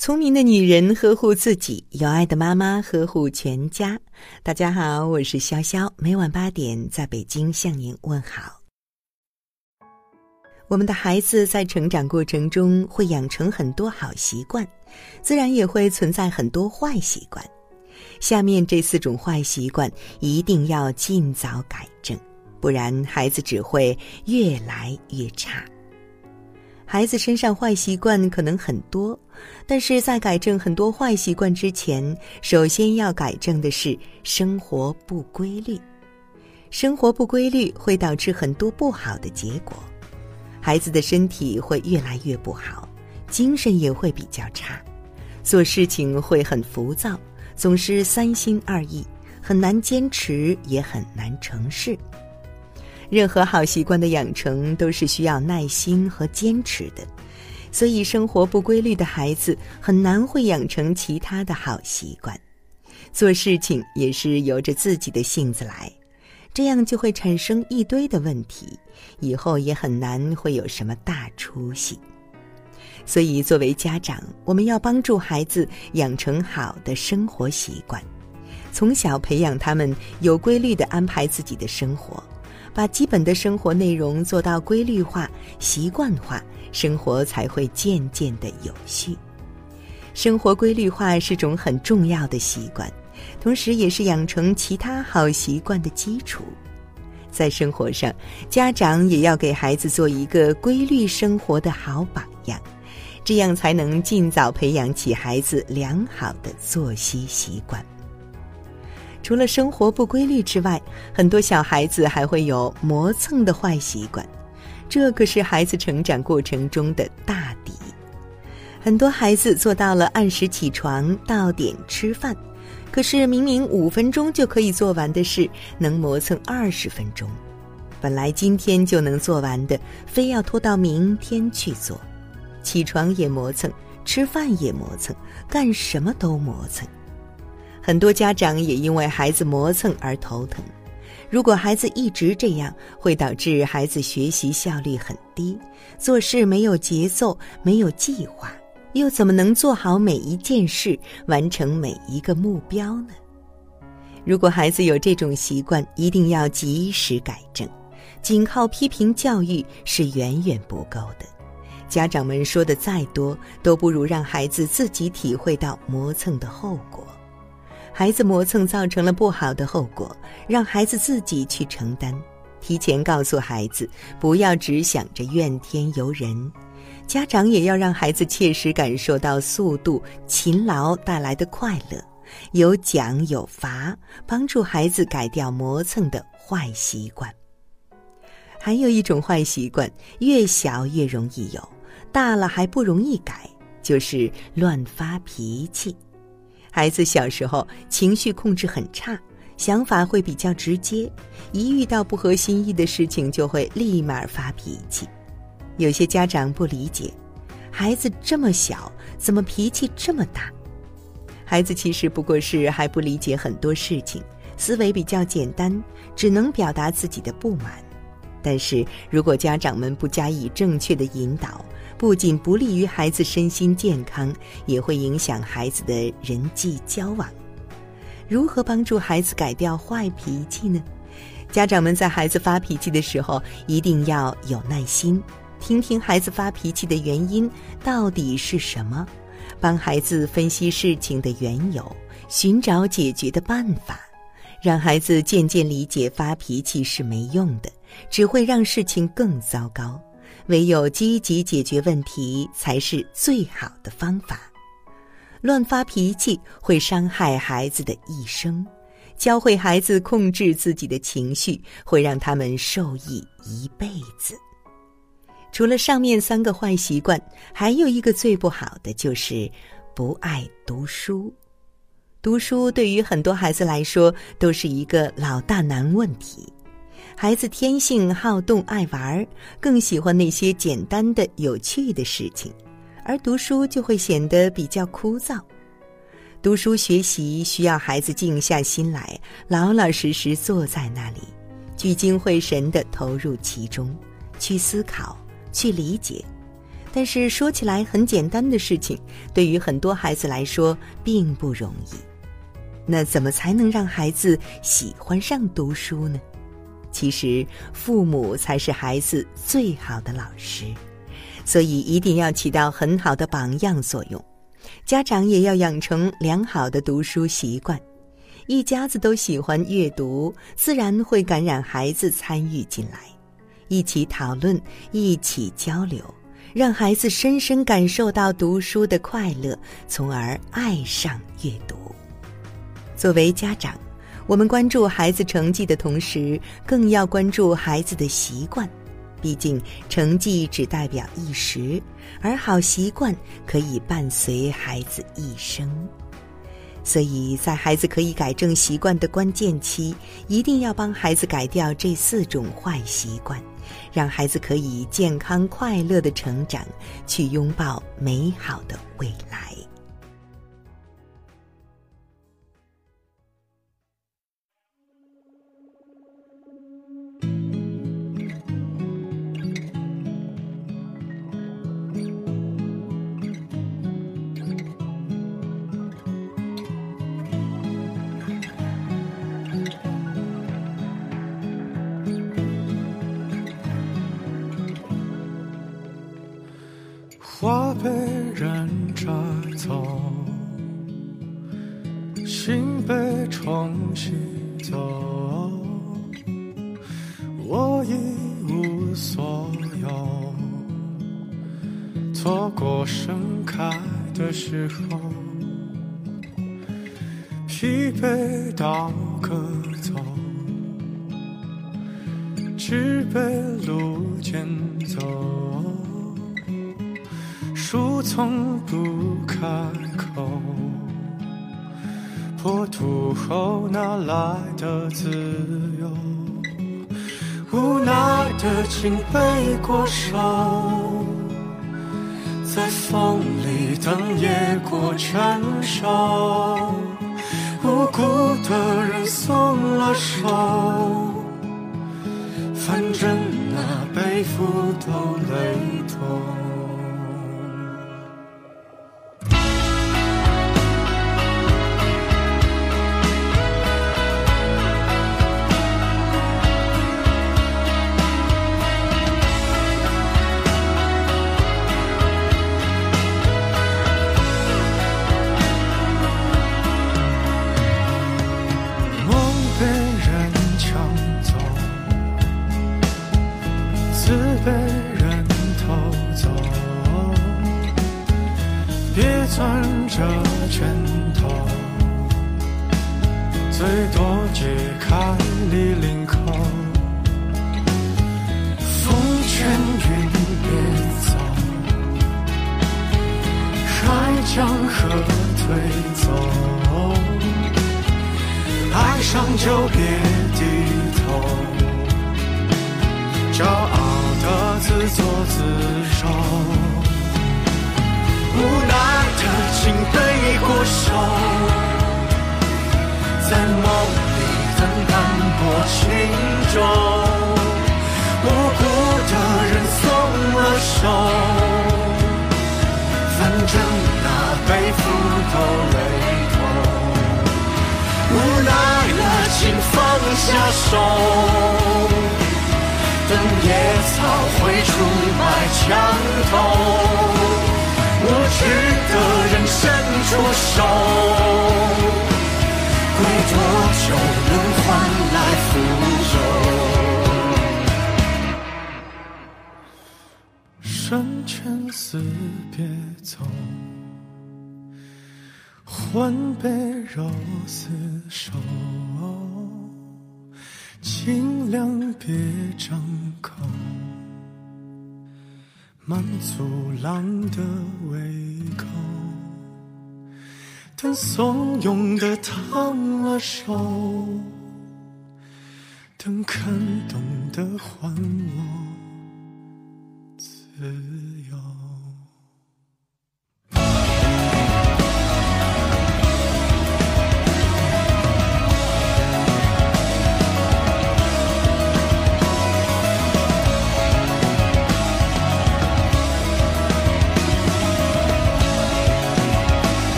聪明的女人呵护自己，有爱的妈妈呵护全家。大家好，我是潇潇，每晚八点在北京向您问好。我们的孩子在成长过程中会养成很多好习惯，自然也会存在很多坏习惯。下面这四种坏习惯一定要尽早改正，不然孩子只会越来越差。孩子身上坏习惯可能很多，但是在改正很多坏习惯之前，首先要改正的是生活不规律。生活不规律会导致很多不好的结果，孩子的身体会越来越不好，精神也会比较差，做事情会很浮躁，总是三心二意，很难坚持，也很难成事。任何好习惯的养成都是需要耐心和坚持的，所以生活不规律的孩子很难会养成其他的好习惯。做事情也是由着自己的性子来，这样就会产生一堆的问题，以后也很难会有什么大出息。所以，作为家长，我们要帮助孩子养成好的生活习惯，从小培养他们有规律的安排自己的生活。把基本的生活内容做到规律化、习惯化，生活才会渐渐的有序。生活规律化是种很重要的习惯，同时也是养成其他好习惯的基础。在生活上，家长也要给孩子做一个规律生活的好榜样，这样才能尽早培养起孩子良好的作息习惯。除了生活不规律之外，很多小孩子还会有磨蹭的坏习惯，这可是孩子成长过程中的大敌。很多孩子做到了按时起床、到点吃饭，可是明明五分钟就可以做完的事，能磨蹭二十分钟。本来今天就能做完的，非要拖到明天去做。起床也磨蹭，吃饭也磨蹭，干什么都磨蹭。很多家长也因为孩子磨蹭而头疼。如果孩子一直这样，会导致孩子学习效率很低，做事没有节奏、没有计划，又怎么能做好每一件事、完成每一个目标呢？如果孩子有这种习惯，一定要及时改正。仅靠批评教育是远远不够的。家长们说的再多，都不如让孩子自己体会到磨蹭的后果。孩子磨蹭造成了不好的后果，让孩子自己去承担。提前告诉孩子，不要只想着怨天尤人。家长也要让孩子切实感受到速度、勤劳带来的快乐，有奖有罚，帮助孩子改掉磨蹭的坏习惯。还有一种坏习惯，越小越容易有，大了还不容易改，就是乱发脾气。孩子小时候情绪控制很差，想法会比较直接，一遇到不合心意的事情就会立马发脾气。有些家长不理解，孩子这么小，怎么脾气这么大？孩子其实不过是还不理解很多事情，思维比较简单，只能表达自己的不满。但是如果家长们不加以正确的引导，不仅不利于孩子身心健康，也会影响孩子的人际交往。如何帮助孩子改掉坏脾气呢？家长们在孩子发脾气的时候，一定要有耐心，听听孩子发脾气的原因到底是什么，帮孩子分析事情的缘由，寻找解决的办法，让孩子渐渐理解发脾气是没用的，只会让事情更糟糕。唯有积极解决问题才是最好的方法。乱发脾气会伤害孩子的一生，教会孩子控制自己的情绪，会让他们受益一辈子。除了上面三个坏习惯，还有一个最不好的就是不爱读书。读书对于很多孩子来说都是一个老大难问题。孩子天性好动爱玩儿，更喜欢那些简单的、有趣的事情，而读书就会显得比较枯燥。读书学习需要孩子静下心来，老老实实坐在那里，聚精会神地投入其中，去思考、去理解。但是说起来很简单的事情，对于很多孩子来说并不容易。那怎么才能让孩子喜欢上读书呢？其实，父母才是孩子最好的老师，所以一定要起到很好的榜样作用。家长也要养成良好的读书习惯，一家子都喜欢阅读，自然会感染孩子参与进来，一起讨论，一起交流。让孩子深深感受到读书的快乐，从而爱上阅读。作为家长，我们关注孩子成绩的同时，更要关注孩子的习惯。毕竟，成绩只代表一时，而好习惯可以伴随孩子一生。所以在孩子可以改正习惯的关键期，一定要帮孩子改掉这四种坏习惯。让孩子可以健康快乐的成长，去拥抱美好的未来。被人摘走，心被冲洗走，我一无所有。错过盛开的时候，疲惫倒戈走，只被路捡走。从不开口，破土后哪来的自由？无奈的紧背过手，在风里等野果成熟。无辜的人松了手，反正那背负都累痛。攥着拳头，最多解开你领口。风卷云别走，海江河推走，爱上就别低头，骄傲。的自作自受，无奈的紧背过手，在梦里等淡泊轻舟，无辜的人松了手，反正那背负都累痛，无奈了，请放下手。等野草会出卖墙头，别走，魂被肉丝手。尽量别张口，满足狼的胃口。等怂恿的烫了手，等感动的还我自。